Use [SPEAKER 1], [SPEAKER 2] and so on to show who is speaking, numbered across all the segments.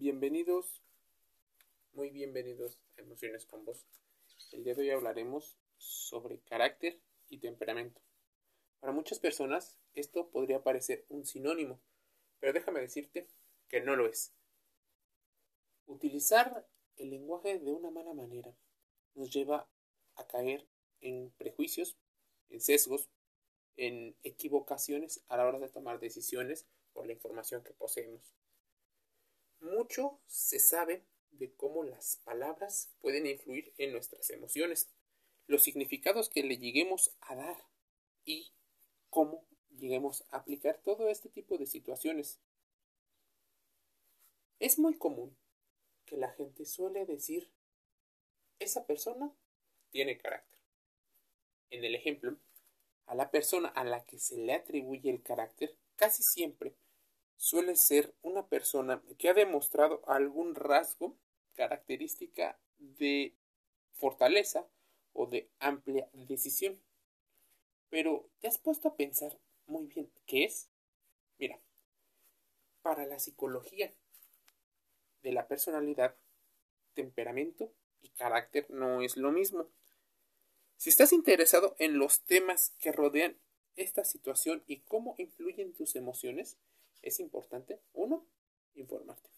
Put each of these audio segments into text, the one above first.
[SPEAKER 1] Bienvenidos, muy bienvenidos a Emociones con Vos. El día de hoy hablaremos sobre carácter y temperamento. Para muchas personas esto podría parecer un sinónimo, pero déjame decirte que no lo es. Utilizar el lenguaje de una mala manera nos lleva a caer en prejuicios, en sesgos, en equivocaciones a la hora de tomar decisiones por la información que poseemos. Mucho se sabe de cómo las palabras pueden influir en nuestras emociones, los significados que le lleguemos a dar y cómo lleguemos a aplicar todo este tipo de situaciones. Es muy común que la gente suele decir, esa persona tiene carácter. En el ejemplo, a la persona a la que se le atribuye el carácter casi siempre suele ser una persona que ha demostrado algún rasgo, característica de fortaleza o de amplia decisión. Pero, ¿te has puesto a pensar muy bien qué es? Mira, para la psicología de la personalidad, temperamento y carácter no es lo mismo. Si estás interesado en los temas que rodean esta situación y cómo influyen tus emociones, es importante, uno, informarte.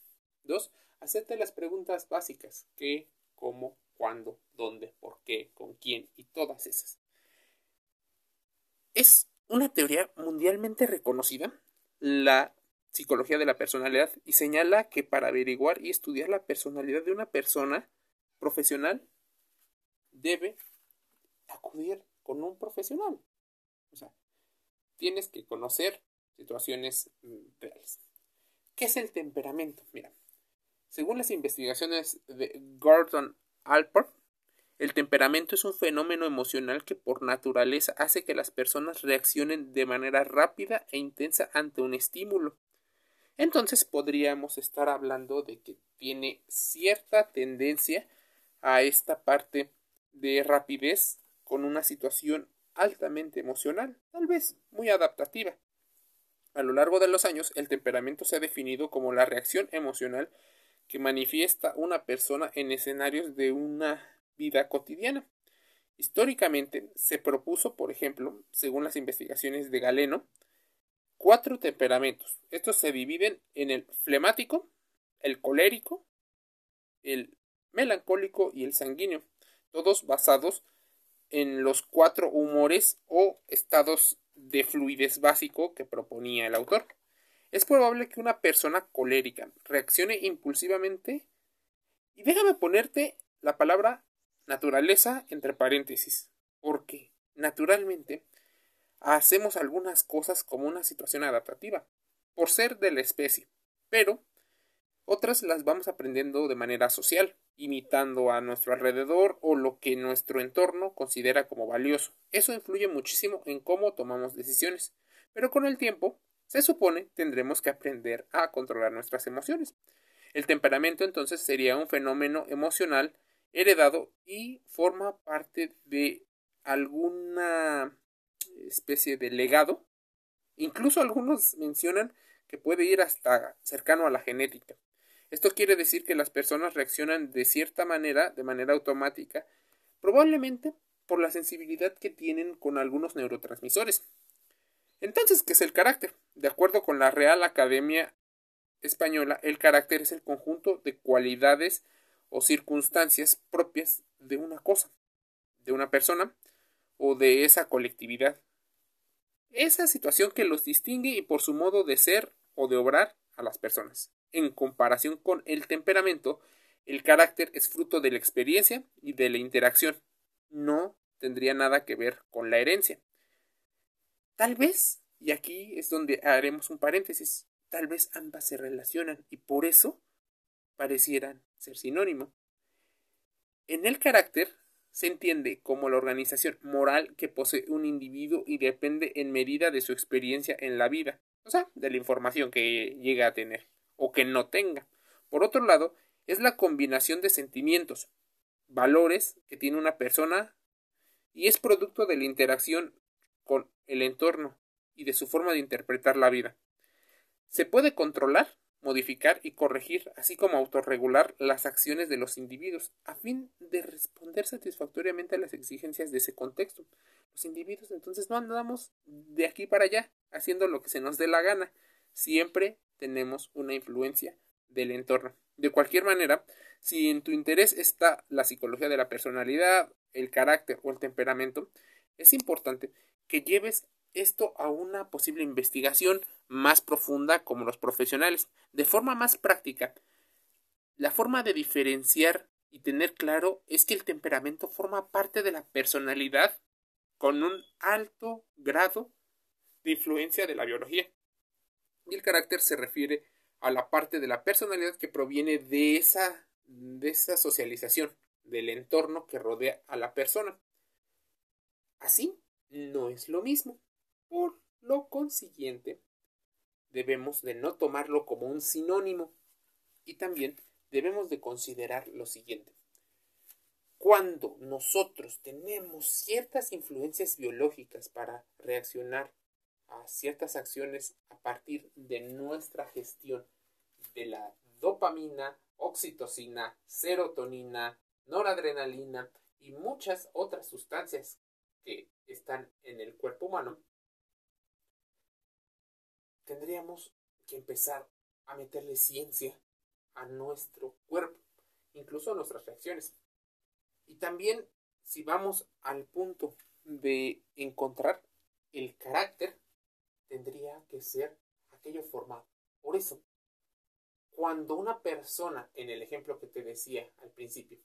[SPEAKER 1] Dos, hacerte las preguntas básicas, qué, cómo, cuándo, dónde, por qué, con quién y todas esas. Es una teoría mundialmente reconocida, la psicología de la personalidad, y señala que para averiguar y estudiar la personalidad de una persona profesional debe acudir con un profesional. O sea, tienes que conocer situaciones mm, reales. ¿Qué es el temperamento? Mira, según las investigaciones de Gordon Alport, el temperamento es un fenómeno emocional que por naturaleza hace que las personas reaccionen de manera rápida e intensa ante un estímulo. Entonces podríamos estar hablando de que tiene cierta tendencia a esta parte de rapidez con una situación altamente emocional, tal vez muy adaptativa. A lo largo de los años, el temperamento se ha definido como la reacción emocional que manifiesta una persona en escenarios de una vida cotidiana. Históricamente se propuso, por ejemplo, según las investigaciones de Galeno, cuatro temperamentos. Estos se dividen en el flemático, el colérico, el melancólico y el sanguíneo, todos basados en los cuatro humores o estados de fluidez básico que proponía el autor. Es probable que una persona colérica reaccione impulsivamente y déjame ponerte la palabra naturaleza entre paréntesis, porque naturalmente hacemos algunas cosas como una situación adaptativa, por ser de la especie, pero otras las vamos aprendiendo de manera social, imitando a nuestro alrededor o lo que nuestro entorno considera como valioso. Eso influye muchísimo en cómo tomamos decisiones, pero con el tiempo, se supone, tendremos que aprender a controlar nuestras emociones. El temperamento entonces sería un fenómeno emocional heredado y forma parte de alguna especie de legado. Incluso algunos mencionan que puede ir hasta cercano a la genética. Esto quiere decir que las personas reaccionan de cierta manera, de manera automática, probablemente por la sensibilidad que tienen con algunos neurotransmisores. Entonces, ¿qué es el carácter? De acuerdo con la Real Academia Española, el carácter es el conjunto de cualidades o circunstancias propias de una cosa, de una persona o de esa colectividad. Esa situación que los distingue y por su modo de ser o de obrar a las personas. En comparación con el temperamento, el carácter es fruto de la experiencia y de la interacción. No tendría nada que ver con la herencia. Tal vez, y aquí es donde haremos un paréntesis, tal vez ambas se relacionan y por eso parecieran ser sinónimo. En el carácter se entiende como la organización moral que posee un individuo y depende en medida de su experiencia en la vida, o sea, de la información que llega a tener o que no tenga. Por otro lado, es la combinación de sentimientos, valores que tiene una persona y es producto de la interacción con el entorno y de su forma de interpretar la vida. ¿Se puede controlar? modificar y corregir, así como autorregular las acciones de los individuos, a fin de responder satisfactoriamente a las exigencias de ese contexto. Los individuos entonces no andamos de aquí para allá haciendo lo que se nos dé la gana, siempre tenemos una influencia del entorno. De cualquier manera, si en tu interés está la psicología de la personalidad, el carácter o el temperamento, es importante que lleves esto a una posible investigación más profunda como los profesionales, de forma más práctica. La forma de diferenciar y tener claro es que el temperamento forma parte de la personalidad con un alto grado de influencia de la biología. Y el carácter se refiere a la parte de la personalidad que proviene de esa, de esa socialización, del entorno que rodea a la persona. Así, no es lo mismo. Por lo consiguiente, debemos de no tomarlo como un sinónimo y también debemos de considerar lo siguiente. Cuando nosotros tenemos ciertas influencias biológicas para reaccionar a ciertas acciones a partir de nuestra gestión de la dopamina, oxitocina, serotonina, noradrenalina y muchas otras sustancias que están en el cuerpo humano, tendríamos que empezar a meterle ciencia a nuestro cuerpo, incluso a nuestras reacciones. Y también si vamos al punto de encontrar el carácter, tendría que ser aquello formado. Por eso, cuando una persona, en el ejemplo que te decía al principio,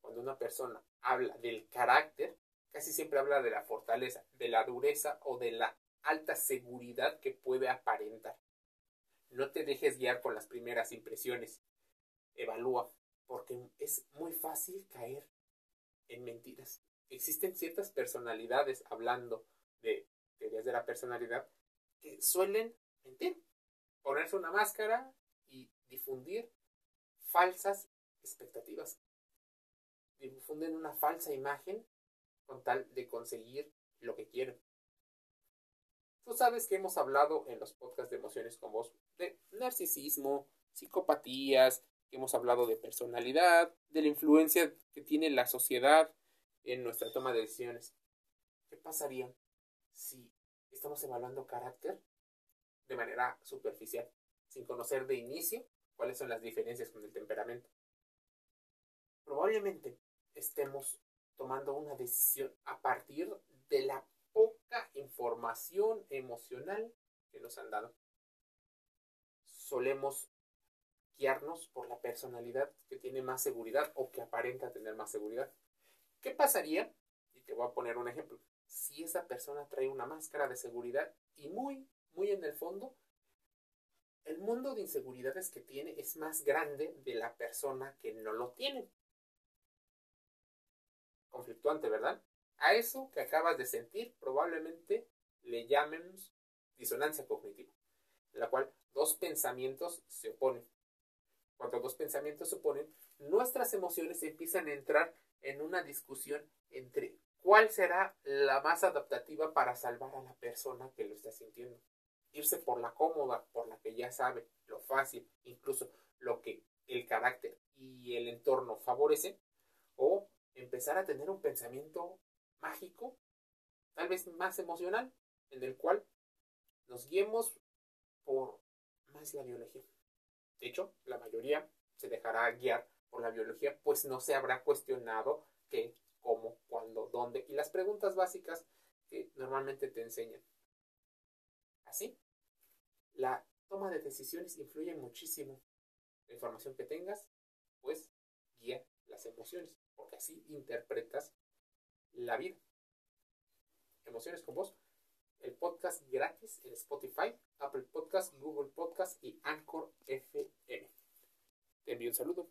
[SPEAKER 1] cuando una persona habla del carácter, casi siempre habla de la fortaleza, de la dureza o de la alta seguridad que puede aparentar. No te dejes guiar por las primeras impresiones. Evalúa, porque es muy fácil caer en mentiras. Existen ciertas personalidades, hablando de teorías de la personalidad, que suelen mentir, ponerse una máscara y difundir falsas expectativas. Difunden una falsa imagen con tal de conseguir lo que quieren. Tú sabes que hemos hablado en los podcasts de emociones con vos de narcisismo, psicopatías, hemos hablado de personalidad, de la influencia que tiene la sociedad en nuestra toma de decisiones. ¿Qué pasaría si estamos evaluando carácter de manera superficial, sin conocer de inicio cuáles son las diferencias con el temperamento? Probablemente estemos tomando una decisión a partir de la poca información emocional que nos han dado. Solemos guiarnos por la personalidad que tiene más seguridad o que aparenta tener más seguridad. ¿Qué pasaría? Y te voy a poner un ejemplo. Si esa persona trae una máscara de seguridad y muy, muy en el fondo, el mundo de inseguridades que tiene es más grande de la persona que no lo tiene conflictuante, ¿verdad? A eso que acabas de sentir probablemente le llamemos disonancia cognitiva, en la cual dos pensamientos se oponen. Cuando dos pensamientos se oponen, nuestras emociones empiezan a entrar en una discusión entre cuál será la más adaptativa para salvar a la persona que lo está sintiendo. Irse por la cómoda, por la que ya sabe, lo fácil, incluso lo que el carácter y el entorno favorecen, o empezar a tener un pensamiento mágico, tal vez más emocional, en el cual nos guiemos por más la biología. De hecho, la mayoría se dejará guiar por la biología, pues no se habrá cuestionado qué, cómo, cuándo, dónde y las preguntas básicas que normalmente te enseñan. Así, la toma de decisiones influye muchísimo. La información que tengas, pues guía las emociones, porque así interpretas la vida. Emociones con vos, el podcast gratis en Spotify, Apple Podcast, Google Podcast y Anchor FM. Te envío un saludo.